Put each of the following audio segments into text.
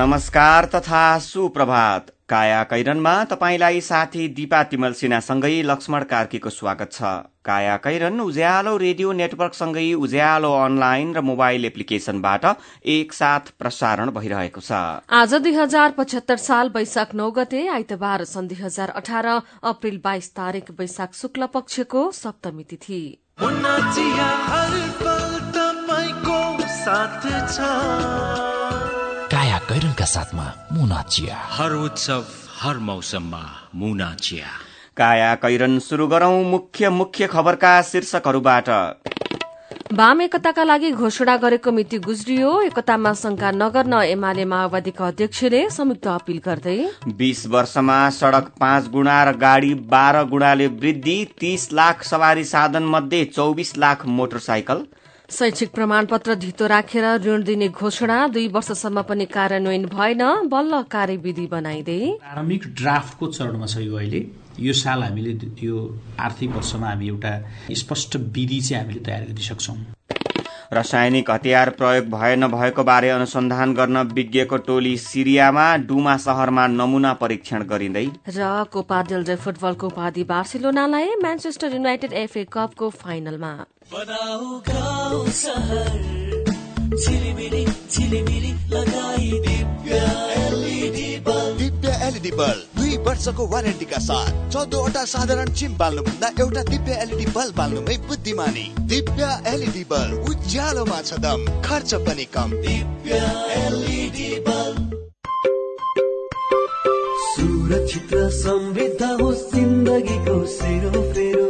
नमस्कार तथा सुप्रभात। काया कैरनमा तपाईँलाई साथी दिपा तिमल सिन्हासँगै लक्ष्मण कार्कीको स्वागत छ। काया कैरन उज्यालो रेडियो नेटवर्कसँगै उज्यालो अनलाइन र मोबाइल एप्लिकेशनबाट एकसाथ प्रसारण भइरहेको छ। आज दुई हजार पचहत्तर साल वैशाख नौ गते आइतबार सन् दुई हजार अठार अप्रेल बाइस तारीक वैशाख शुक्ल पक्षको सप्तमी तिथि। काया कैरनका साथमा मुना चिया। हर उत्सव हर मौसममा मुना चिया। काया कैरन शुरू गरौं मुख्य मुख्य खबरका शीर्षकहरूबाट। वाम एकताका लागि घोषणा गरेको मिति गुज्रियो। एकतामा शंका नगर्न एमाले माओवादीका अध्यक्षले संयुक्त अपील गर्दै। बीस वर्षमा सड़क पाँच गुणा र गाड़ी बाह्र गुणाले वृद्धि तीस लाख सवारी साधन मध्ये चौबिस लाख मोटरसाइकल। शैक्षिक प्रमाणपत्र धितो राखेर ऋण दिने घोषणा दुई वर्षसम्म पनि कार्यान्वयन भएन बल्ल कार्यविधि बनाइँदै। प्रारम्भिक ड्राफ्टको चरणमा छ यो अहिले। यो साल हामीले यो आर्थिक वर्षमा हामी एउटा स्पष्ट विधि चाहिँ हामीले तयार गरिसक्छौँ। रासायनिक हतियार प्रयोग भए नभएको बारे अनुसन्धान गर्न विज्ञको टोली सिरियामा डुमा शहरमा नमूना परीक्षण गरिँदै। र कोपा डेल फुटबलको उपाधि बार्सिलोनालाई म्यान्चेस्टर युनाइटेड एफए कपको फाइनलमा। दिव्य एलइडी बल्ब दुई वर्षको वारेन्टीका साथ चौधवटा साधारण चिम बाल्नुभन्दा एउटा दिव्य एलइडी बल्ब बाल्नुमै बुद्धिमानी। दिव्य एलइडी बल्ब उज्यालोमा छ दम खर्च पनि कम। दिव्य एलइडी बल्ब। सुरक्षित र समृद्ध होस् जिन्दगीको सेरोफेरो। भोलिको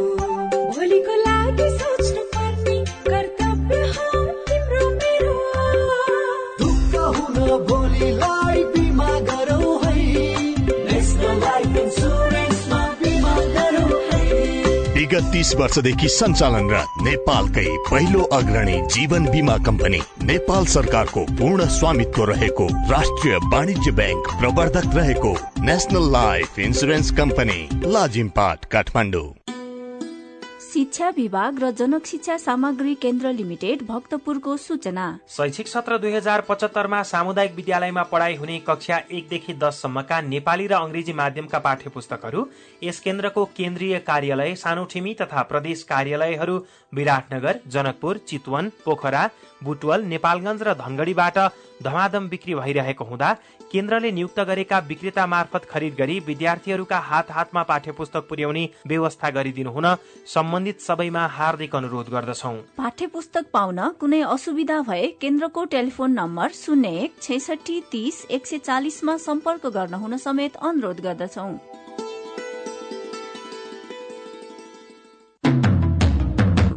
विगत तीस वर्षदेखि सञ्चालनरत नेपालकै पहिलो अग्रणी जीवन बिमा कम्पनी नेपाल सरकारको पूर्ण स्वामित्व रहेको राष्ट्रिय वाणिज्य ब्याङ्क प्रवर्धक रहेको national life insurance company Lazimpat Kathmandu. शिक्षा विभाग र जनक शिक्षा सामग्री केन्द्र लिमिटेड भक्तपुरको सूचना। शैक्षिक सत्र दुई हजार पचहत्तरमा सामुदायिक विद्यालयमा पढाइ हुने कक्षा एकदेखि दससम्मका नेपाली र अङ्ग्रेजी माध्यमका पाठ्य पुस्तकहरू यस केन्द्रको केन्द्रीय कार्यालय सानोठिमी तथा प्रदेश कार्यालयहरू विराटनगर जनकपुर चितवन पोखरा बुटवल नेपालगंज र धनगढ़ीबाट धमाधम बिक्री भइरहेको हुँदा केन्द्रले नियुक्त गरेका विक्रेता मार्फत खरिद गरी विद्यार्थीहरूका हात हातमा पाठ्य पुस्तक पुर्याउने व्यवस्था गरिदिनु हुन सम्बन्धित सबैमा हार्दिक अनुरोध गर्दछौ। पाठ्य पुस्तक पाउन कुनै असुविधा भए केन्द्रको टेलिफोन नम्बर शून्य एक छैसठी तीस एक सय चालिसमा सम्पर्क गर्न हुन समेत अनुरोध गर्दछौ।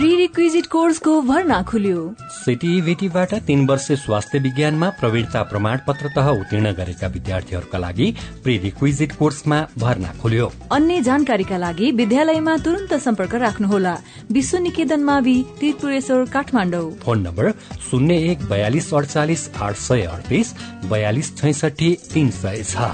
प्री रिक्विजिट कोर्सको भर्ना खुल्यो। सिटिभिटीबाट तीन वर्ष स्वास्थ्य विज्ञानमा प्रवीणता प्रमाण पत्र तह उत्तीर्ण गरेका विद्यार्थीहरूका लागि प्री रिक्विजिट कोर्समा भर्ना खुल्यो। अन्य जानकारीका लागि विद्यालयमा तुरन्त सम्पर्क राख्नुहोला। विश्व निकेतन मावि त्रिपुरेश्वर काठमाडौँ। फोन नम्बर शून्य एक बयालिस अडचालिस आठ सय अडतिस बयालिस छैसठी तीन सय छ।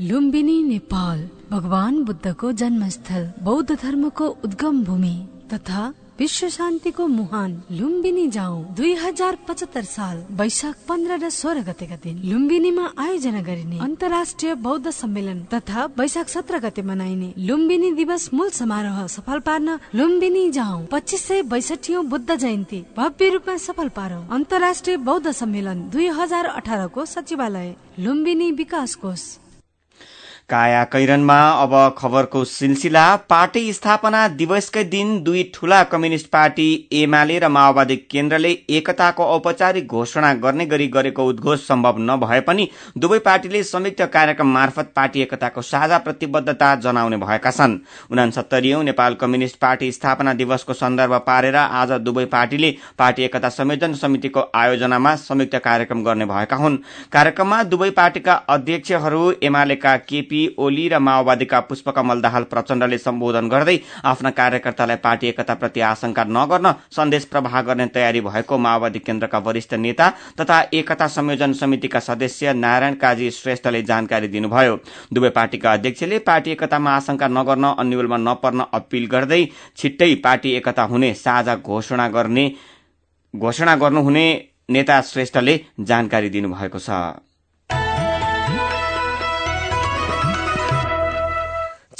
लुम्बिनी नेपाल। भगवान बुद्धको जन्मस्थल बौद्ध धर्मको उद्गम भूमि। तथा विश्व शान्तिको मुहान लुम्बिनी जाउँ। दुई हजार पचहत्तर साल वैशाख पन्ध्र र सोह्र गतेका दिन लुम्बिनीमा आयोजना गरिने अन्तर्राष्ट्रिय बौद्ध सम्मेलन तथा वैशाख सत्र गते मनाइने लुम्बिनी दिवस मूल समारोह सफल पार्न लुम्बिनी जाउँ। पच्चिस सय बैसठी बुद्ध जयन्ती भव्य रूपमा सफल पारौँ। अन्तर्राष्ट्रिय बौद्ध सम्मेलन दुई हजार अठारको सचिवालय लुम्बिनी विकास कोष। काया कैरनमा अब खबरको सिलसिला पार्टी स्थापना दिवसकै दिन दुई ठूला कम्युनिष्ट पार्टी एमाले र माओवादी केन्द्रले एकताको औपचारिक घोषणा गर्ने गरी गरेको उद्घोष सम्भव नभए पनि दुवै पार्टीले संयुक्त कार्यक्रम मार्फत पार्टी एकताको साझा प्रतिबद्धता जनाउने भएका छन्। उनासत्तरीौं नेपाल कम्युनिष्ट पार्टी स्थापना दिवसको सन्दर्भ पारेर आज दुवै पार्टीले पार्टी एकता संयोजन समितिको आयोजनामा संयुक्त कार्यक्रम गर्ने भएका हुन्। कार्यक्रममा दुवै पार्टीका अध्यक्षहरू एमालेका केपी ओली र माओवादीका पुष्पकमल दाहाल प्रचण्डले सम्बोधन गर्दै आफ्ना कार्यकर्तालाई पार्टी एकताप्रति आशंका नगर्न सन्देश प्रवाह गर्ने तयारी भएको माओवादी केन्द्रका वरिष्ठ नेता तथा एकता संयोजन समितिका सदस्य नारायण काजी श्रेष्ठले जानकारी दिनुभयो। दुवै पार्टीका अध्यक्षले पार्टी एकतामा आशंका नगर्न अन्यलमा नपर्न अपील गर्दै छिट्टै पार्टी एकता हुने साझा घोषणा गर्ने घोषणा गर्नुहुने नेता श्रेष्ठले जानकारी दिनुभएको छ।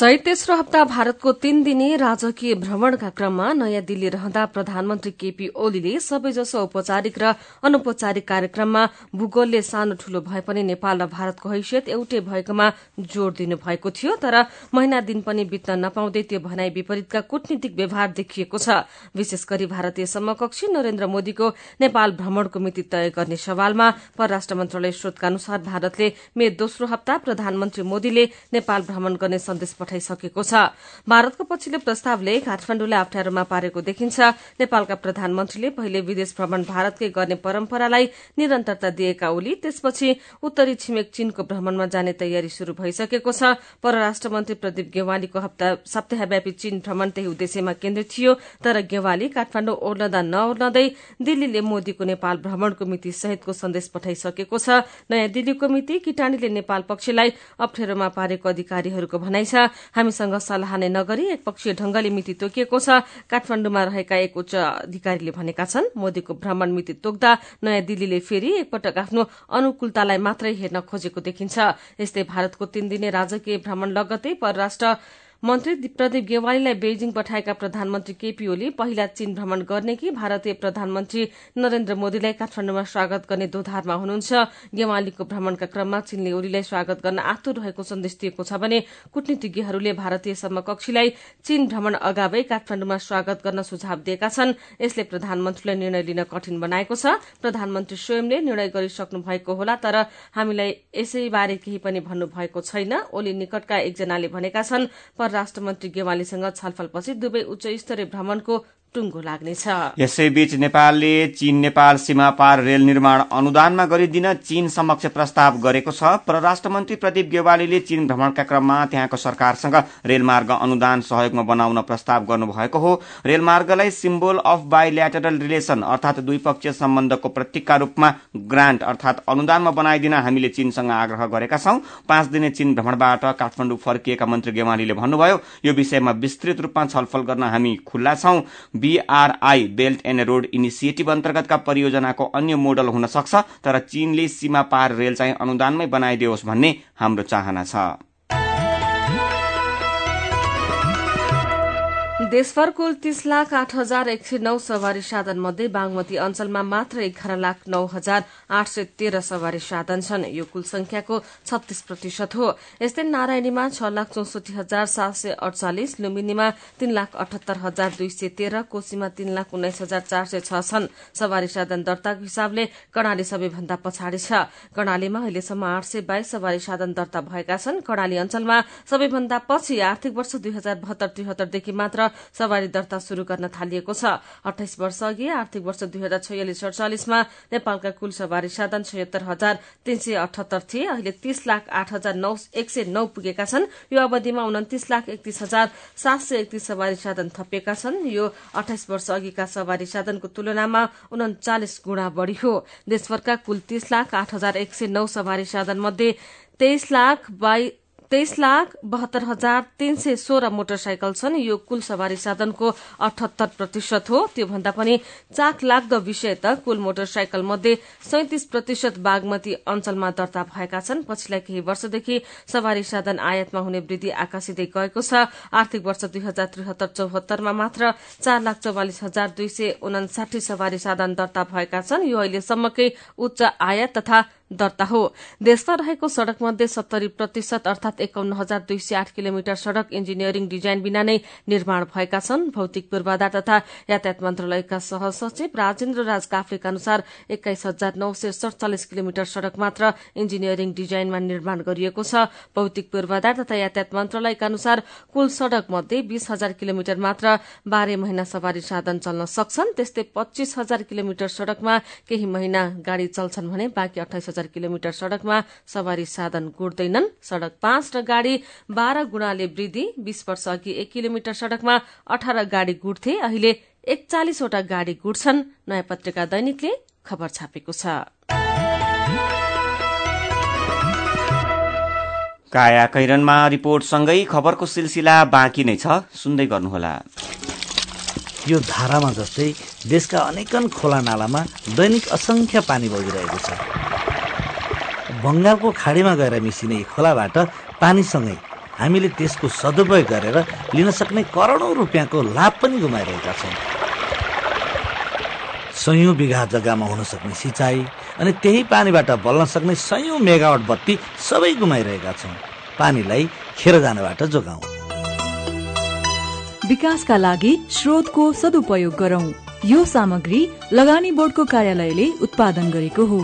चैत तेस्रो हप्ता भारतको तीन दिने राजकीय भ्रमणका क्रममा नयाँ दिल्ली रहँदा प्रधानमन्त्री केपी ओलीले सबैजसो औपचारिक र अनौपचारिक कार्यक्रममा भूगोलले सानो ठूलो भए पनि नेपाल र भारतको हैसियत एउटै भएकोमा जोड़ दिनु भएको थियो तर महिना दिन पनि बित्न नपाउँदै त्यो भनाई विपरीतका कूटनीतिक व्यवहार देखिएको छ। विशेष गरी भारतीय समकक्षी नरेन्द्र मोदीको नेपाल भ्रमणको मिति तय गर्ने सवालमा परराष्ट्र मन्त्रालय स्रोतका अनुसार भारतले मे दोस्रो हप्ता प्रधानमन्त्री मोदीले नेपाल भ्रमण गर्ने सन्देश पठाइसकेको छ। भारतको पछिल्लो प्रस्तावले काठमाण्डुलाई अप्ठ्यारोमा पारेको देखिन्छ। नेपालका प्रधानमन्त्रीले पहिले विदेश भ्रमण भारतकै गर्ने परम्परालाई निरन्तरता दिएका ओली त्यसपछि उत्तरी छिमेक चीनको भ्रमणमा जाने तयारी शुरू भइसकेको छ। परराष्ट्र मन्त्री प्रदीप गेवालीको सप्ताहव्यापी चीन भ्रमण त्यही उद्देश्यमा केन्द्रित थियो। तर गेवाली काठमाण्डु ओर्लदा नओर्लदै दिल्लीले मोदीको नेपाल भ्रमणको मिति सहितको सन्देश पठाइसकेको छ। नयाँ दिल्लीको मिति किटानीले नेपाल पक्षलाई अप्ठ्यारोमा पारेको अधिकारीहरूको भनाइ छ। हामीसँग सल्लाह नै नगरी एकपक्षीय ढंगले मिति तोकिएको छ। काठमाण्डुमा रहेका एक उच्च अधिकारीले भनेका छन् मोदीको भ्रमण मिति तोक्दा नयाँ दिल्लीले फेरि एकपटक आफ्नो अनुकूलतालाई मात्रै हेर्न खोजेको देखिन्छ। यस्तै भारतको तीन दिने राजकीय भ्रमण लगत्तै परराष्ट्र मन्त्री प्रदीप गेवालीलाई बेजिङ पठाएका प्रधानमन्त्री केपी ओली पहिला चीन भ्रमण गर्ने कि भारतीय प्रधानमन्त्री नरेन्द्र मोदीलाई काठमाण्डुमा स्वागत गर्ने दोधारमा हुनुहुन्छ। गेवालीको भ्रमणका क्रममा चीनले ओलीलाई स्वागत गर्न आतुर रहेको सन्देश दिएको छ भने कूटनीतिज्ञहरूले भारतीय समकक्षीलाई चीन भ्रमण अगावै काठमाण्डुमा स्वागत गर्न सुझाव दिएका छन्। यसले प्रधानमन्त्रीलाई निर्णय लिन कठिन बनाएको छ। प्रधानमन्त्री स्वयंले निर्णय गरिसक्नु भएको होला तर हामीलाई यसैबारे केही पनि भन्नु भएको छैन। ओली निकटका एकजनाले भनेका छन् परराष्ट्र मन्त्री गेवालीसँग छलफलपछि दुवै उच्च स्तरीय भ्रमणको टुङ्गो लाग्नेछ। यसैबीच नेपालले चीन नेपाल सीमा पार रेल निर्माण अनुदानमा गरिदिन चीन समक्ष प्रस्ताव गरेको छ। परराष्ट्र मन्त्री प्रदीप गेवालीले चीन भ्रमणका क्रममा त्यहाँको सरकारसँग रेलमार्ग अनुदान सहयोगमा बनाउन प्रस्ताव गर्नुभएको हो। रेलमार्गलाई सिम्बोल अफ बाइल्याटरल रिलेशन अर्थात द्विपक्षीय सम्बन्धको प्रतीकका रूपमा ग्रान्ट अर्थात अनुदानमा बनाइदिन हामीले चीनसँग आग्रह गरेका छौं। पाँच दिने चीन भ्रमणबाट काठमाडौँ फर्किएका मन्त्री गेवालीले भन्नुभयो यो विषयमा विस्तृत रूपमा छलफल गर्न हामी खुल्ला छौं। BRI belt and road initiative अन्तर्गतका परियोजनाको अन्य मोडल हुन सक्छ तर चीनले सीमा पार रेल चाहिँ अनुदानमै बनाइदियोस् भन्ने हाम्रो चाहना छ। देशभर कुल तीस लाख आठ हजार एक सय नौ सवारी साधन मध्ये बागमती अञ्चलमा मात्र एघार लाख नौ हजार आठ सय तेह्र सवारी साधन छन्। यो कुल संख्याको छत्तीस प्रतिशत हो। यस्तै नारायणीमा छ लाख चौसठी हजार सात सय अडचालिस लुम्बिनीमा तीन लाख अठहत्तर हजार दुई सय तेह्र कोशीमा तीन लाख उन्नाइस हजार चार सय छ छन्। सवारी साधन दर्ताको हिसाबले कर्णाली सबैभन्दा पछाडि छ। कर्णालीमा अहिलेसम्म आठ सय बाइस सवारी साधन दर्ता भएका छन्। कर्णाली अञ्चलमा सबैभन्दा पछि आर्थिक वर्ष दुई हजार बहत्तर त्रिहत्तरदेखि मात्र सवारी दर्ता शुरू गर्न थालिएको छ। अठाइस वर्ष अघि आर्थिक वर्ष दुई हजार छयालिस सड़चालिसमा नेपालका कुल सवारी साधन छयत्तर हजार तीन सय अठहत्तर थिए। अहिले तीस लाख आठ हजार नौ एक सय नौ पुगेका छन्। यो अवधिमा उन्तिस लाख एकतीस हजार सात सय एकतीस सवारी साधन थपिएका छन्। यो अठाइस वर्ष अघिका सवारी साधनको तुलनामा उन्चालिस गुणा बढ़ी हो। देशभरका कुल तीस लाख आठ हजार एक सय नौ सवारी साधन मध्ये तेइस लाख बाई तेइस लाख बहत्तर हजार तीन सय सोह्र मोटरसाइकल छन्। यो कुल सवारी साधनको अठहत्तर प्रतिशत हो। त्योभन्दा पनि चाक लाग्दो विषय त कुल मोटरसाइकल मध्ये सैतिस प्रतिशत बागमती अञ्चलमा दर्ता भएका छन्। पछिल्ला केही वर्षदेखि सवारी साधन आयातमा हुने वृद्धि आकाशिँदै गएको छ। आर्थिक वर्ष दुई हजार त्रिहत्तर चौहत्तरमा मात्र चार लाख चौवालिस हजार दुई सय उनासाठी सवारी साधन दर्ता भएका छन्। यो अहिलेसम्मकै उच्च आयात तथा दर्ता हो। देशमा रहेको सड़क मध्ये सत्तरी प्रतिशत अर्थात एकाउन्न हजार दुई सय आठ किलोमिटर सड़क इन्जिनियरिङ डिजाइन बिना नै निर्माण भएका छन्। भौतिक पूर्वाधार तथा यातायात मन्त्रालयका सहसचिव राजेन्द्र राज काफ्लेका अनुसार एक्काइस हजार नौ सय सड़चालिस किलोमिटर सड़क मात्र इन्जिनियरिङ डिजाइनमा निर्माण गरिएको छ। भौतिक पूर्वाधार तथा यातायात मन्त्रालयका अनुसार कुल सड़क मध्ये बीस हजार किलोमिटर मात्र बाह्र महिना सवारी साधन चल्न सक्छन्। त्यस्तै पच्चीस हजार किलोमिटर सड़कमा केही महिना गाड़ी चल्छन् भने बाँकी अठाइस हजार हजार किलोमिटर सड़कमा सवारी साधन गुड्दैनन् सड़क पाँच र गाड़ी बाह्र गुणाले वृद्धि बीस वर्ष अघि एक किलोमिटर सड़कमा अठार गाड़ी गुड्थे अहिले एकचालिसवटा गाड़ी गुड्छन् नयाँ पत्रिका दैनिकले खबर छापेको छ। काया कैरनमा रिपोर्टसँगै खबरको सिलसिला बाँकी नै छ। सुन्दै गर्नुहोला। यो धारामा जस्तै देशका अनेकन खोला नालामा दैनिक असङ्ख्य पानी बगिरहेको छ। बङ्गालको खाडीमा गएर मिसिने खोलाबाट पानीसँगै हामीले त्यसको सदुपयोग गरेर लिन सक्ने करोडौँ रुपियाँको लाभ पनि गुमाइरहेका छौँ। सयौँ बिघा जग्गामा हुन सक्ने सिँचाइ अनि त्यही पानीबाट बल्न सक्ने सयौँ मेगावट बत्ती सबै गुमाइरहेका छौँ। पानीलाई खेर जानबाट जोगाउँ। विकासका लागि स्रोतको सदुपयोग गरौं। यो सामग्री लगानी बोर्डको कार्यालयले उत्पादन गरेको हो।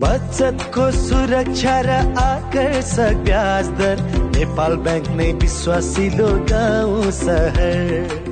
बचतको सुरक्षा र आकर्षक ब्याज नेपाल ब्याङ्क नै विश्वासिलो गाउँ सहर।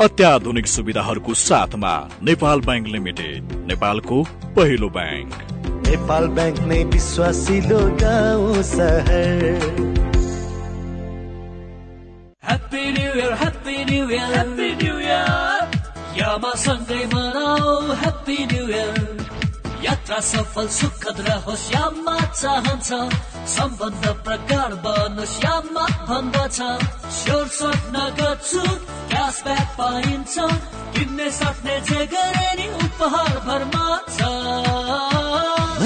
अत्याधुनिक सुविधाहरूको साथमा नेपाल ब्याङ्क लिमिटेड नेपालको पहिलो ब्याङ्क। नेपाल ब्याङ्क नै विश्वासिलो गाउँ सहर। Happy New Year, Happy New Year, Happy New Year. यामा सँगै मनाऊ। Happy New Year. यात्रा सफल सुखद रहोस् यामा चाहन्छ। सम्बन्ध प्रगाढ बनोस् यामा भन्दछ स्योर सर्ट नगद छुट क्यासब्याक पाइन्छ। किन्ने सक्ने जे उपहार भरमा छ।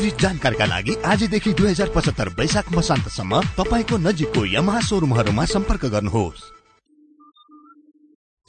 विस्तृत जानकारीका लागि आजदेखि दुई हजार पचहत्तर वैशाख मसान्तसम्म तपाईँको नजिकको यमहा सोरुमहरूमा सम्पर्क गर्नुहोस्।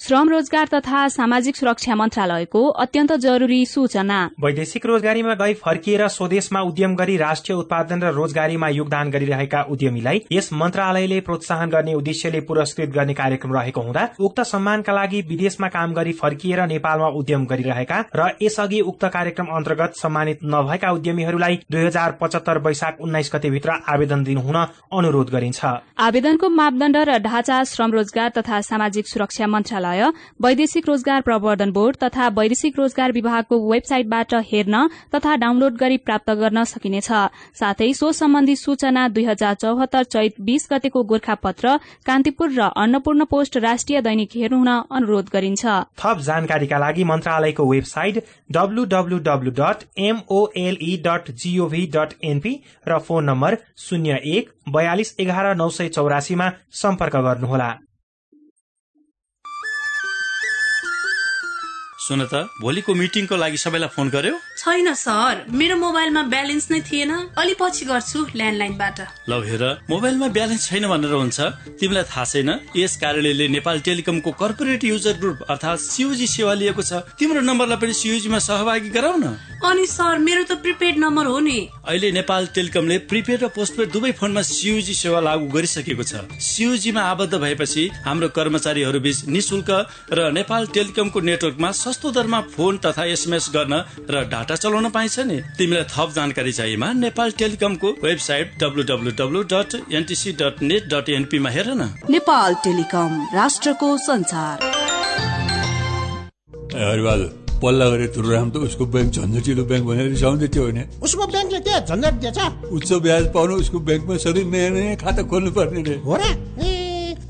श्रम रोजगार तथा सामाजिक सुरक्षा मन्त्रालयको अत्यन्त जरुरी सूचना। वैदेशिक रोजगारीमा गई फर्किएर स्वदेशमा उद्यम गरी राष्ट्रिय उत्पादन र रोजगारीमा योगदान गरिरहेका उद्यमीलाई यस मन्त्रालयले प्रोत्साहन गर्ने उद्देश्यले पुरस्कृत गर्ने कार्यक्रम रहेको हुँदा उक्त सम्मानका लागि विदेशमा काम गरी फर्किएर नेपालमा उद्यम गरिरहेका र यसअघि उक्त कार्यक्रम अन्तर्गत सम्मानित नभएका उद्यमीहरूलाई दुई हजार पचहत्तर वैशाख उन्नाइस गतेभित्र आवेदन दिनुहुन अनुरोध गरिन्छ। आवेदनको मापदण्ड र ढाँचा श्रम रोजगार तथा सामाजिक सुरक्षा मन्त्रालय वैदेशिक रोजगार प्रवर्धन बोर्ड तथा वैदेशिक रोजगार विभागको वेबसाइटबाट हेर्न तथा डाउनलोड गरी प्राप्त गर्न सकिनेछ। साथै सो सम्बन्धी सूचना दुई हजार चौहत्तर चैत बीस गतेको गोर्खा पत्र कान्तिपुर र अन्नपूर्ण पोस्ट राष्ट्रिय दैनिक हेर्नुहुन अनुरोध गरिन्छ। थप जानकारीका लागि मन्त्रालयको website डब्लूडब्लूडब्लू dot gov dot NP र फोन नम्बर शून्य एक बयालिस एघार नौ सय चौरासीमा सम्पर्क गर्नुहोला। सुन त भोलिको मिटिङको लागि सबैलाई फोन गर्यो? छैन सर। मेरो मोबाइलमा ब्यालेन्स नै थिएन। अलि पछि गर्छु ल्यान्डलाइनबाट। ल हेर मोबाइलमा ब्यालेन्स छैन भनेर हुन्छ। तिमीलाई थाहा छैन यस कार्यालयले नेपाल टेलिकमको कर्पोरेट युजर ग्रुप अर्थात सियुजी सेवा लिएको छ। तिम्रो नम्बरलाई पनि सियुजीमा सहभागी गराउ न अनि सर मेरो त प्रिपेड नम्बर हो नि। अहिले नेपाल टेलिकमले प्रिपेड र पोस्टपेड दुवै फोनमा सियुजी सेवा लागू गरिसकेको छ। सियुजीमा आबद्ध भएपछि हाम्रो कर्मचारीहरू बीच निशुल्क र नेपाल टेलिकमको नेटवर्कमा सस्तो दरमा फोन तथा एसएमएस गर्न र डाटा चलाउन पाइन्छ नि। तिमीलाई थप जानकारी चाहिएमा नेपाल टेलिकमको website W dot NTC dot net dot एनपीमा हेर न। नेपाल टेलिकम राष्ट्रको संचार हरिबहादुर पल्ला गरेर तुरुराम त उसको ब्याङ्क झन्झटिलो ब्याङ्क भनेर रिसाउँदै थियो होइन। उसको ब्याङ्कले के झन्झट दिएछ? उच्च ब्याज पाउनु उसको ब्याङ्कमा सधैँ नयाँ नयाँ खाता खोल्नु पर्ने रे। हो र?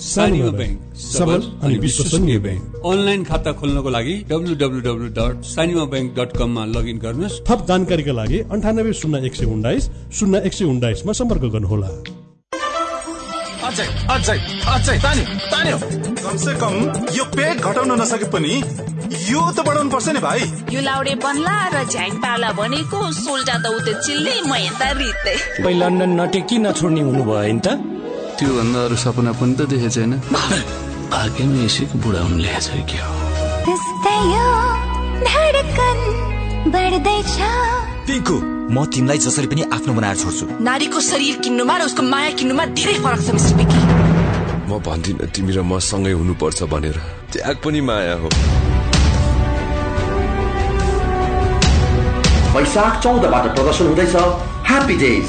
सानिमा ब्याङ्क सबल अनि विश्वसनीय ब्याङ्क अनलाइन खाता खोल्नको लागि W W W dot Sanima bank dot कममा लगइन गर्नुहोस्। थप जानकारीका लागि अन्ठानब्बे शून्य एक सय उन्नाइस शून्य एक सय उन्नाइसमा सम्पर्क गर्नुहोला। अझै अझै अझै तान्यो तान्यो। कमसे कम यो पेट घटाउन नसके पनि यो त बढाउनु पर्छ नि भाइ। यो लाउडे बन्ला र झ्याङ पाला भनेको सोल्टा त उते चिल्ले म यता रित्ते। पै लन्डन नटे किन छोड्ने हुनुभयो नि त? त्योभन्दा अरू सपना पनि त देखेको छैन। भाग्यमा यसैको बुढा हुनु ल्याएछ कि हो? पिङ्कु म तिमीलाई जसरी पनि आफ्नो बनाएर छोड्छु। नारीको शरीर किन्नुमा र उसको माया किन्नुमा धेरै फरक छ मिस्टर पिकी म भन्दिनँ तिमी र म सँगै हुनुपर्छ भनेर। त्याग पनि माया हो। वैशाख चौधबाट प्रदर्शन हुँदैछ। ह्याप्पी डेज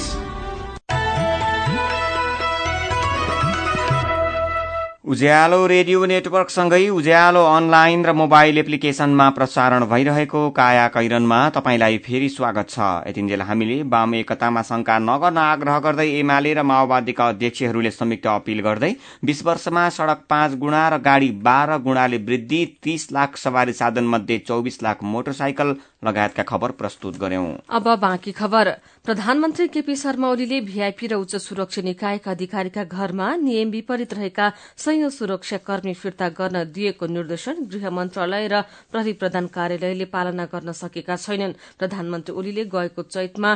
उज्यालो रेडियो नेटवर्कसँगै उज्यालो अनलाइन र मोबाइल एप्लिकेशनमा प्रसारण भइरहेको काया कैरनमा तपाईँलाई फेरि स्वागत छ। यतिन्जेल हामीले वाम एकतामा शंका नगर्न आग्रह गर्दै एमाले र माओवादीका अध्यक्षहरूले संयुक्त अपील गर्दै बीस वर्षमा सड़क पाँच गुणा र गाड़ी बाह्र गुणाले वृद्धि तीस लाख सवारी साधन मध्ये चौबिस लाख मोटरसाइकल लगायतका खबर प्रस्तुत गर्यौं। अब बाँकी खबर। प्रधानमन्त्री केपी शर्मा ओलीले भीआईपी र उच्च सुरक्षा निकायका अधिकारीका घरमा नियम विपरीत रहेका सयौं सुरक्षा कर्मी फिर्ता गर्न दिएको निर्देशन गृह मन्त्रालय र प्रहरी प्रधान कार्यालयले पालना गर्न सकेका छैनन्। प्रधानमन्त्री ओलीले गएको चैतमा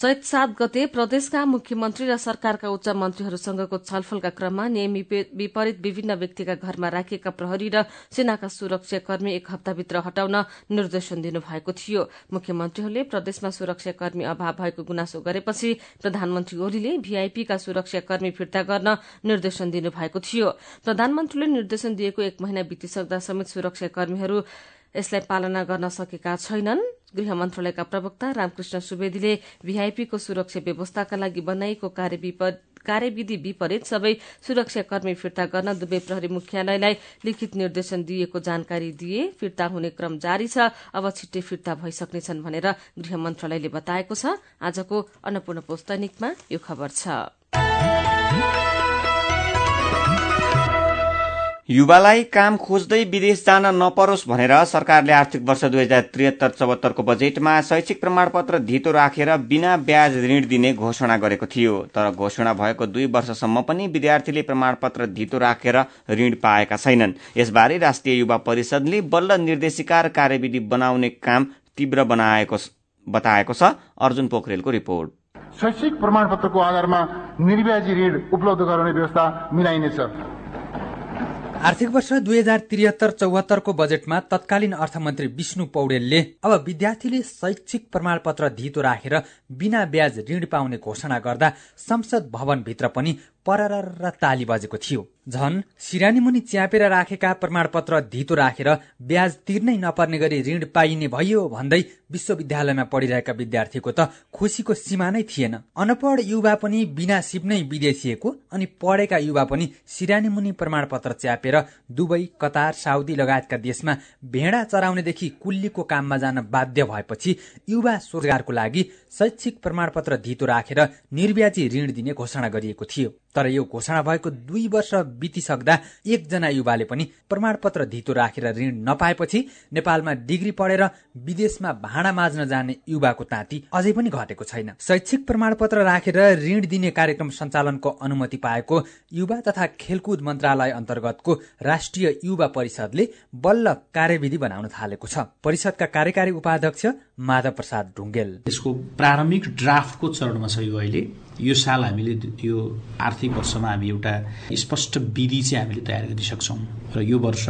चैत सात गते प्रदेशका मुख्यमन्त्री र सरकारका उच्च मन्त्रीहरूसँगको छलफलका क्रममा नियम विपरीत विभिन्न व्यक्तिका घरमा राखिएका प्रहरी र सेनाका सुरक्षाकर्मी एक हप्ताभित्र हटाउन निर्देशन दिनुभएको थियो। मुख्यमन्त्रीहरूले प्रदेशमा सुरक्षाकर्मी अभाव भएको गुनासो गरेपछि प्रधानमन्त्री ओलीले भीआईपीका सुरक्षाकर्मी फिर्ता गर्न निर्देशन दिनुभएको थियो। प्रधानमन्त्रीले निर्देशन दिएको एक महिना बितिसक्दा समेत सुरक्षाकर्मीहरू यसलाई पालना गर्न सकेका छैनन्। गृह मन्त्रालयका प्रवक्ता रामकृष्ण सुवेदीले भीआईपीको सुरक्षा व्यवस्थाका लागि बनाइएको कार्यविधि विपरीत सबै सुरक्षाकर्मी फिर्ता गर्न दुवै प्रहरी मुख्यालयलाई लिखित निर्देशन दिएको जानकारी दिए फिर्ता हुने क्रम जारी छ अब छिट्टै फिर्ता भइसक्नेछन् भनेर गृह मन्त्रालयले बताएको छ। आजको अन्नपूर्ण पोस्तनिकमा यो खबर छ। युवालाई काम खोज्दै विदेश जान नपरोस् भनेर सरकारले आर्थिक वर्ष दुई हजार त्रिहत्तर चौहत्तरको बजेटमा शैक्षिक प्रमाणपत्र धितो राखेर बिना ब्याज ऋण दिने घोषणा गरेको थियो। तर घोषणा भएको दुई वर्षसम्म पनि विद्यार्थीले प्रमाणपत्र धितो राखेर ऋण पाएका छैनन्। यसबारे राष्ट्रिय युवा परिषदले बल्ल निर्देशिका र कार्यविधि बनाउने काम तीव्र बनाएको बताएको छ। अर्जुन पोखरेलको रिपोर्ट। शैक्षिक प्रमाणपत्रको आधारमा निर्व्याजी ऋण उपलब्ध गराउने व्यवस्था मिलाइनेछ। आर्थिक वर्ष दुई हजार त्रिहत्तर चौहत्तरको बजेटमा तत्कालीन अर्थमन्त्री विष्णु पौडेलले अब विद्यार्थीले शैक्षिक प्रमाणपत्र धितो राखेर बिना ब्याज ऋण पाउने घोषणा गर्दा संसद भवनभित्र पनि परर ताली बजेको थियो। झन सिरानी मुनि च्यापेर राखेका प्रमाणपत्र धितो राखेर ब्याज तिर्नै नपर्ने गरी ऋण पाइने भयो भन्दै विश्वविद्यालयमा पढिरहेका विद्यार्थीको त खुसीको सीमा नै थिएन। अनपढ युवा पनि बिना सिप नै विदेशिएको अनि पढेका युवा पनि सिरानी मुनि प्रमाणपत्र च्यापेर दुबई कतार साउदी लगायतका देशमा भेडा चराउनेदेखि कुल्लीको काममा जान बाध्य भएपछि युवा रोजगारको लागि शैक्षिक प्रमाणपत्र धितो राखेर निर्व्याजी ऋण दिने घोषणा गरिएको थियो। तर यो घोषणा भएको दुई वर्ष बितिसक्दा एकजना युवाले पनि प्रमाणपत्र धितो राखेर ऋण नपाएपछि नेपालमा डिग्री पढेर विदेशमा भाँडा माझ्न जाने युवाको ताती अझै पनि घटेको छैन। शैक्षिक प्रमाणपत्र राखेर ऋण दिने कार्यक्रम सञ्चालनको अनुमति पाएको युवा तथा खेलकुद मन्त्रालय अन्तर्गतको राष्ट्रिय युवा परिषदले बल्ल कार्यविधि बनाउन थालेको छ। परिषदका कार्यकारी उपाध्यक्ष माधव प्रसाद ढुङ्गेल। यसको प्रारम्भिक ड्राफ्टको चरणमा छ यो अहिले। यो साल हामीले यो आर्थिक वर्षमा हामी एउटा स्पष्ट विधि चाहिँ हामीले तयार गरिसक्छौँ र यो वर्ष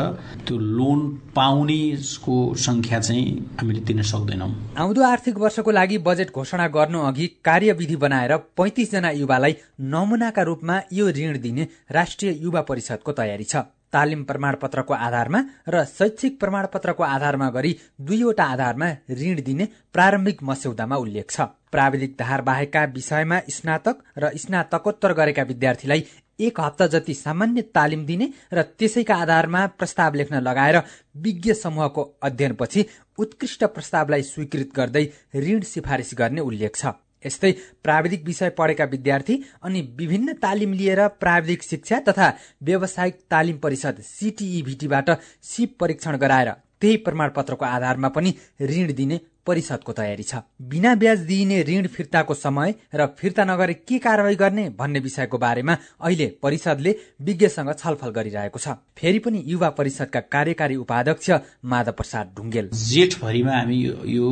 त्यो लोन पाउनेको संख्या चाहिँ हामीले दिन सक्दैनौँ। आउँदो आर्थिक वर्षको लागि बजेट घोषणा गर्नु अघि कार्यविधि बनाएर पैंतिस जना युवालाई नमुनाका रूपमा यो ऋण दिने राष्ट्रिय युवा परिषदको तयारी छ। तालिम प्रमाणपत्रको आधारमा र शैक्षिक प्रमाणपत्रको आधारमा गरी दुईवटा आधारमा ऋण दिने प्रारम्भिक मस्यौदामा उल्लेख छ। प्राविधिक धार बाहेकका विषयमा स्नातक र स्नातकोत्तर गरेका विद्यार्थीलाई एक हप्ता जति सामान्य तालिम दिने र त्यसैका आधारमा प्रस्ताव लेख्न लगाएर विज्ञ समूहको अध्ययनपछि उत्कृष्ट प्रस्तावलाई स्वीकृत गर्दै ऋण सिफारिस गर्ने उल्लेख छ। यस्तै प्राविधिक विषय पढेका विद्यार्थी अनि विभिन्न तालिम लिएर प्राविधिक शिक्षा तथा व्यावसायिक तालिम परिषद सिटिईभिटीबाट सिप परीक्षण गराएर त्यही प्रमाणपत्रको आधारमा पनि ऋण दिने परिषदको तयारी छ। बिना ब्याज दिइने ऋण फिर्ताको समय र फिर्ता नगरे के कारवाही गर्ने भन्ने विषयको बारेमा अहिले परिषदले विज्ञसँग छलफल गरिरहेको छ। फेरि पनि युवा परिषदका कार्यकारी उपाध्यक्ष माधव प्रसाद ढुङ्गेल। जेठभरिमा हामी यो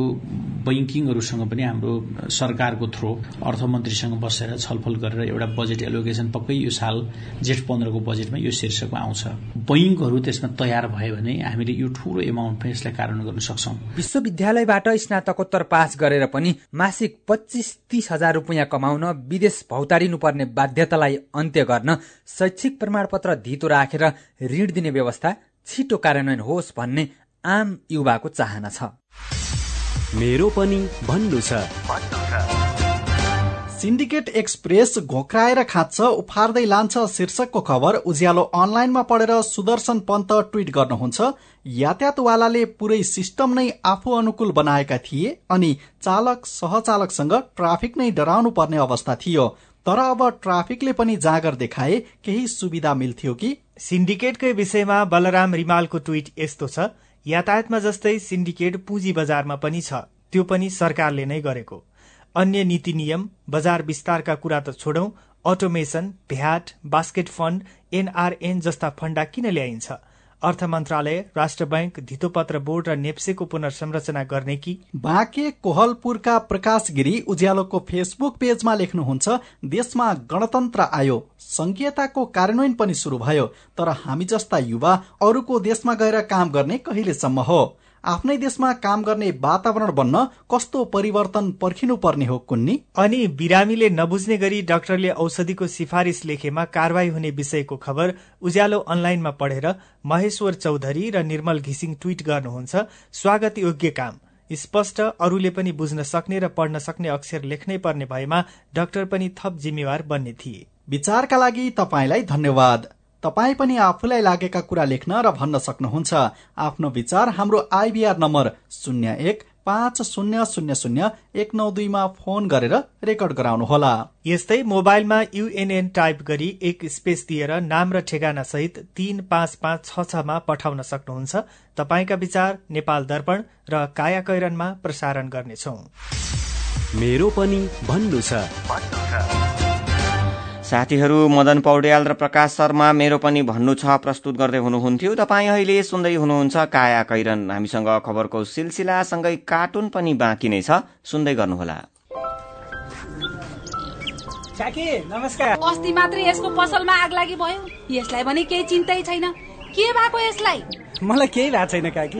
बैङ्किङहरूसँग पनि हाम्रो सरकारको थ्रो अर्थमन्त्रीसँग बसेर छलफल गरेर एउटा बजेट एलोकेसन पक्कै यो साल जेठ पन्ध्रको बजेटमा यो शीर्षकमा आउँछ। बैङ्कहरू त्यसमा तयार भयो भने हामीले यो ठूलो एमाउन्टमा यसलाई कार्यान्वयन गर्न सक्छौँ। विश्वविद्यालयबाट स्नातकोत्तर पास गरेर पनि मासिक पच्चिस तीस हजार रुपियाँ कमाउन विदेश भौतारिनु पर्ने बाध्यतालाई अन्त्य गर्न शैक्षिक प्रमाणपत्र धितो राखेर ऋण दिने व्यवस्था छिटो कार्यान्वयन होस् भन्ने आम युवाको चाहना छ। मेरो पनि भन्नु छ। सिन्डिकेट एक्सप्रेस घोक्राएर खाँच्छ उफार्दै लान्छ शीर्षकको खबर। उज्यालो अनलाइनमा पढेर सुदर्शन पन्त ट्वीट गर्नुहुन्छ यातायातवालाले पुरै सिस्टम नै आफू अनुकूल बनाएका थिए अनि चालक सहचालकसँग ट्राफिक नै डराउनु पर्ने अवस्था थियो। तर अब ट्राफिकले पनि जागर देखाए केही सुविधा मिल्थ्यो कि? सिन्डिकेटकै विषयमा बलराम रिमालको ट्वीट यस्तो छ यातायातमा जस्तै सिन्डिकेट पुँजी बजारमा पनि छ त्यो पनि सरकारले नै गरेको। अन्य नीति नियम बजार विस्तारका कुरा त छोडौं। Automation VAT basket fund NRN जस्ता फण्डा किन ल्याइन्छ? अर्थ मन्त्रालय राष्ट्र बैंक धितोपत्र बोर्ड र नेप्सेको पुनर्संरचना गर्ने कि? बाँके कोहलपुरका प्रकाश गिरी उज्यालोको फेसबुक पेजमा लेख्नुहुन्छ देशमा गणतन्त्र आयो। संघीयताको कार्यान्वयन पनि शुरू भयो। तर हामी जस्ता युवा अरूको देशमा गएर काम गर्ने कहिलेसम्म हो? आफ्नै देशमा काम गर्ने वातावरण बन्न कस्तो परिवर्तन पर्खिनु पर्ने हो कुन्नी? अनि बिरामीले नबुझ्ने गरी डाक्टरले औषधिको सिफारिस लेखेमा कारवाही हुने विषयको खबर उज्यालो अनलाइनमा पढेर महेश्वर चौधरी र निर्मल घिसिङ ट्वीट गर्नुहुन्छ। स्वागत योग्य काम। स्पष्ट अरूले पनि बुझ्न सक्ने र पढ्न सक्ने अक्षर लेख्नै पर्ने भएमा डाक्टर पनि थप जिम्मेवार बन्ने थिए। विचारका लागि तपाईँलाई धन्यवाद। तपाईँ पनि आफूलाई लागेका कुरा लेख्न र भन्न सक्नुहुन्छ। आफ्नो विचार हाम्रो आइबिआर नम्बर शून्य एक पाँच शून्य शून्य शून्य एक नौ दुईमा फोन गरेर रेकर्ड गराउनुहोला। यस्तै मोबाइलमा युएनएन टाइप गरी एक स्पेस दिएर नाम र ठेगाना सहित तीन पाँच पाँच छ छमा पठाउन सक्नुहुन्छ। तपाईँका विचार नेपाल दर्पण र काया कैरनमा प्रसारण गर्नेछौ। मेरो पनि भन्नु छ। साथीहरू मदन पौड्याल र प्रकाश शर्मा मेरो पनि भन्नु छ प्रस्तुत गर्दै हुनुहुन्थ्यो। तपाईँ अहिले सुन्दै हुनुहुन्छ काया कैरन। हामीसँग खबरको सिलसिलासँगै कार्टुन पनि बाँकी नै छ। सुन्दै गर्नुहोला। नमस्कार। अस्ति मात्रै यसको पसलमा आग लागि भयो। यसलाई भने केही चिन्तै छैन। के भएको यसलाई? मलाई केही भएको छैन काकी।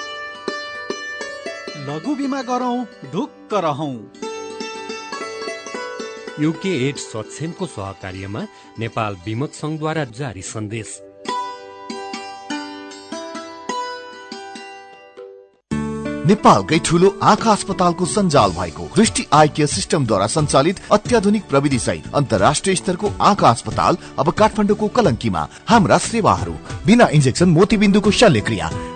लघु बिमा गरौँ ढुक्क रहौँ। युके एड सक्षमको सहकार्यमा नेपाल विमत संघद्वारा जारी सन्देश। नेपालकै ठुलो आँखा अस्पतालको सञ्जाल भएको दृष्टि आई केयर सिस्टमद्वारा सञ्चालित अत्याधुनिक प्रविधि सहित अन्तर्राष्ट्रिय स्तरको आँखा अस्पताल अब काठमाडौँको कलङ्कीमा हाम्रा सेवाहरू बिना इन्जेक्सन मोतीबिन्दुको शल्यक्रिया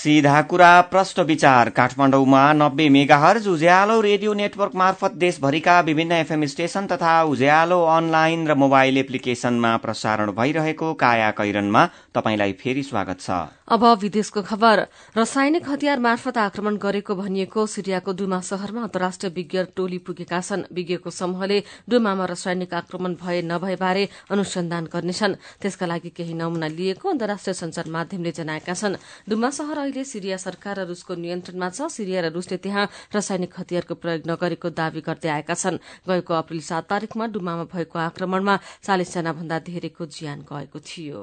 सीधा कुरा प्रश्न विचार। काठमाडौँमा नब्बे मेगाहर्ज उज्यालो रेडियो नेटवर्क मार्फत देशभरिका विभिन्न एफएम स्टेशन तथा उज्यालो अनलाइन र मोबाइल एप्लिकेशनमा प्रसारण भइरहेको काया कैरनमा तपाईँलाई फेरि स्वागत छ। अब विदेशको खबर। रासायनिक हतियार मार्फत आक्रमण गरेको भनिएको सिरियाको डुमा शहरमा अन्तर्राष्ट्रिय विज्ञ टोली पुगेका छन्। विज्ञको समूहले डुमामा रासायनिक आक्रमण भए नभए बारे अनुसन्धान गर्नेछन्। त्यसका लागि केही नमूना लिएको अन्तर्राष्ट्रिय संचार माध्यमले जनाएका छन्। डुमा शहर अहिले सिरिया सरकार र रूसको नियन्त्रणमा छ। सिरिया र रूसले त्यहाँ रासायनिक हतियारको प्रयोग नगरेको दावी गर्दै आएका छन्। गएको अप्रेल सात तारीकमा डुमामा भएको आक्रमणमा चालिसजना भन्दा धेरैको ज्यान गएको थियो।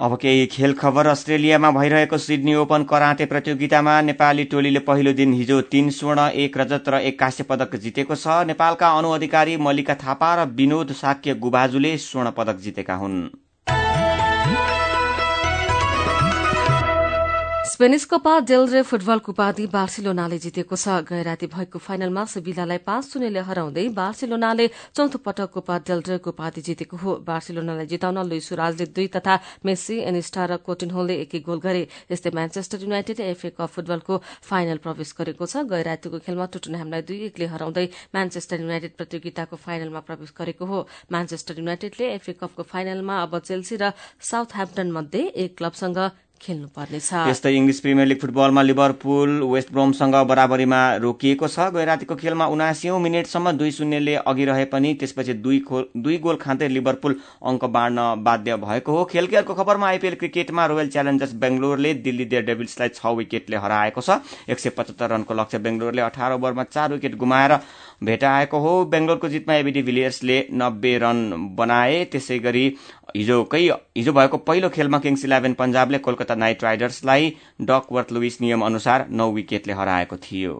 अब केही खेल खबर। अस्ट्रेलियामा भइरहेको सिडनी ओपन कराते प्रतियोगितामा नेपाली टोलीले पहिलो दिन हिजो तीन स्वर्ण एक रजत र एक काश्य पदक जितेको छ। नेपालका अनु अधिकारी मल्लिका थापा र विनोद साक्य गुबाजुले स्वर्ण पदक जितेका हुन्। स्पेनिस कोपा डेलरे फुटबलको उपाधि बार्सिलोनाले जितेको छ। गए राति भएको फाइनलमा सेभिलालाई पाँच शून्यले हराउँदै बार्सिलोनाले चौथो पटक कोपा डेलरेको उपाधि जितेको हो। बार्सिलोनालाई जिताउन लुइस सुराजले दुई तथा मेस्सी एनिस्टा र कोटिनहोलले एक एक गोल गरे। यस्तै म्यान्चेस्टर युनाइटेड एफए कप फुटबलको फाइनल प्रवेश गरेको छ। गए रातिको खेलमा टोटनह्यामलाई दुई एकले हराउँदै म्यान्चेस्टर युनाइटेड प्रतियोगिताको फाइनलमा प्रवेश गरेको हो। म्यान्चेस्टर युनाइटेडले एफए कपको फाइनलमा अब चेल्सी र साउथ ह्याम्पटन मध्ये एक क्लबसँग खेल्नुपर्नेछ। त्यस्तै इङ्ग्लिस प्रिमियर लिग फुटबलमा लिभरपुल वेस्ट ब्रोमसँग बराबरीमा रोकिएको छ। गै रातिको खेलमा उनासीौं मिनटसम्म दुई शून्यले अघि रहे पनि त्यसपछि दुई दुई गोल खाँदै लिभरपुल अङ्क बाँड्न बाध्य भएको हो। खेलकेयरको खबरमा आइपिएल क्रिकेटमा रोयल च्यालेन्जर्स बेङ्गलोरले दिल्ली डेयर डेभिल्सलाई छ विकेटले हराएको छ। एक सय पचहत्तर रनको लक्ष्य बेङ्गलोरले अठार ओभरमा चार विकेट गुमाएर भेटाएको हो। बेङ्गलोरको जितमा एबिडी भिलियर्सले नब्बे रन बनाए। त्यसै गरी हिजोकै हिजो भएको पहिलो खेलमा किङ्स इलेभेन पन्जाबले कोलकाता नाइट राइडर्सलाई डकवर्थ लुइस नियम अनुसार नौ विकेटले हराएको थियो।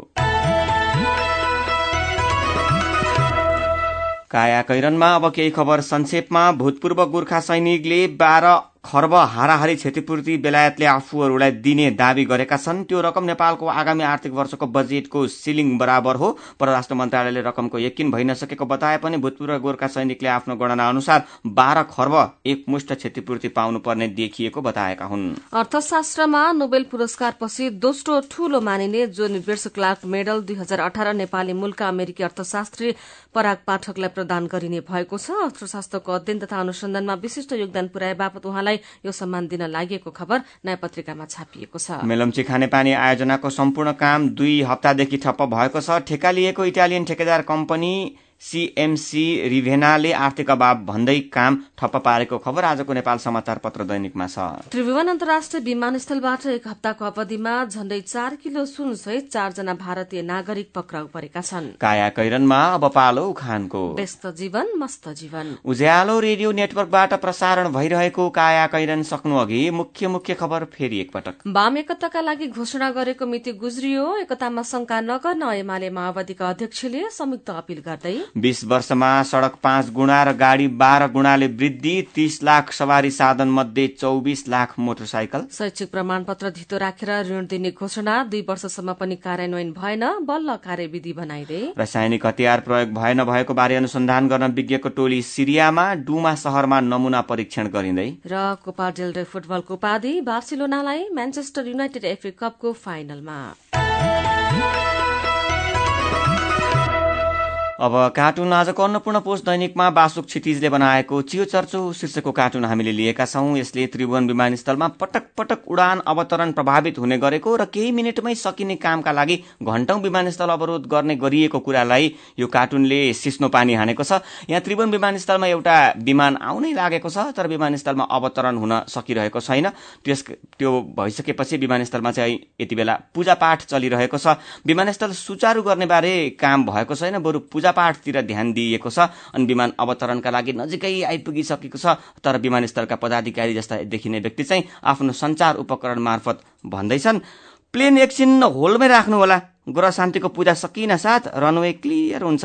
काया कैरनमा अब केही खबर संक्षेपमा भूतपूर्व गोर्खा सैनिकले बाह्र खर्ब हाराहारी क्षतिपूर्ति बेलायतले आफूहरूलाई दिने दावी गरेका छन्। त्यो रकम नेपालको आगामी आर्थिक वर्षको बजेटको सिलिङ बराबर हो परराष्ट्र मन्त्रालयले रकमको यकिन भइ नसकेको बताए पनि भूतपूर्व गोर्खा सैनिकले आफ्नो गणना अनुसार बाह्र खर्ब एकमुष्ट क्षतिपूर्ति पाउनुपर्ने देखिएको बताएका हुन्। अर्थशास्त्रमा नोबेल पुरस्कार पछि दोस्रो ठूलो मानिने जोन बिर्स क्लार्क मेडल दुई हजार अठार नेपाली मूलका अमेरिकी अर्थशास्त्री पराग पाठकलाई प्रदान गरिने भएको छ। अर्थशास्त्रको अध्ययन तथा अनुसन्धानमा विशिष्ट योगदान पुर्याए बापत उहाँलाई यो सम्मान दिन लागि खबर नयाँ पत्रिकामा छापिएको छ। मेलम्ची खानेपानी आयोजनाको सम्पूर्ण काम दुई हप्तादेखि ठप्प भएको छ। ठेका लिएको इटालियन ठेकेदार कम्पनी सीएमसी रिभेनाले आर्थिक अभाव भन्दै काम ठप्प पारेको खबर आजको नेपाल समाचार पत्र दैनिकमा छ। त्रिभुवन अन्तर्राष्ट्रिय विमानस्थलबाट एक हप्ताको अवधिमा झण्डै चार किलो सुन सहित चारजना भारतीय नागरिक पक्राउ परेका छन्। काया कैरनमा अब पालो उखानको। व्यस्त जीवन मस्त जीवन। उज्यालो रेडियो नेटवर्कबाट प्रसारण भइरहेको काया कैरन सक्नु अघि मुख्य मुख्य खबर फेरि एकपटक। वाम एकताका लागि घोषणा गरेको मिति गुज्रियो। एकतामा शंका नगर्न एमाले माओवादीका अध्यक्षले संयुक्त अपील गर्दै बीस वर्षमा सड़क पाँच गुणा र गाड़ी बाह्र गुणाले वृद्धि तीस लाख सवारी साधन मध्ये चौबिस लाख मोटरसाइकल। शैक्षिक प्रमाणपत्र धितो राखेर ऋण दिने घोषणा दुई वर्षसम्म पनि कार्यान्वयन भएन बल्ल कार्यविधि बनाइँदै। रासायनिक हतियार प्रयोग भए नभएको बारे अनुसन्धान गर्न विज्ञको टोली सिरियामा डुमा शहरमा नमूना परीक्षण गरिँदै। र कोपा डेलरे फुटबलको उपाधि बार्सिलोनालाई म्यान्चेस्टर युनाइटेड एफए कपको फाइनलमा। अब कार्टुन आजको अन्नपूर्ण पोस्ट दैनिकमा बासुक क्षितिजले बनाएको चियो चर्चो शीर्षकको कार्टुन हामीले लिएका छौं। यसले त्रिभुवन विमानस्थलमा पटक पटक उडान अवतरण प्रभावित हुने गरेको र केही मिनटमै सकिने कामका लागि घण्टौं विमानस्थल अवरोध गर्ने गरिएको कुरालाई यो कार्टुनले सिस्नो पानी हानेको छ। यहाँ त्रिभुवन विमानस्थलमा एउटा विमान आउनै लागेको छ तर विमानस्थलमा अवतरण हुन सकिरहेको छैन। त्यस त्यो भइसकेपछि विमानस्थलमा चाहिँ यति बेला पूजापाठ चलिरहेको छ। विमानस्थल सुचारू गर्ने बारे काम भएको छैन बरु पूजापाठतिर ध्यान दिइएको छ। अनि विमान अवतरणका लागि नजिकै आइपुगिसकेको छ। तर विमानस्थलका पदाधिकारी जस्ता देखिने व्यक्ति चाहिँ आफ्नो संचार उपकरण मार्फत भन्दैछन्। प्लेन एकछिन होलमै राख्नु होला ग्रह शान्तिको पूजा सकिन साथ रनवे क्लियर हुन्छ।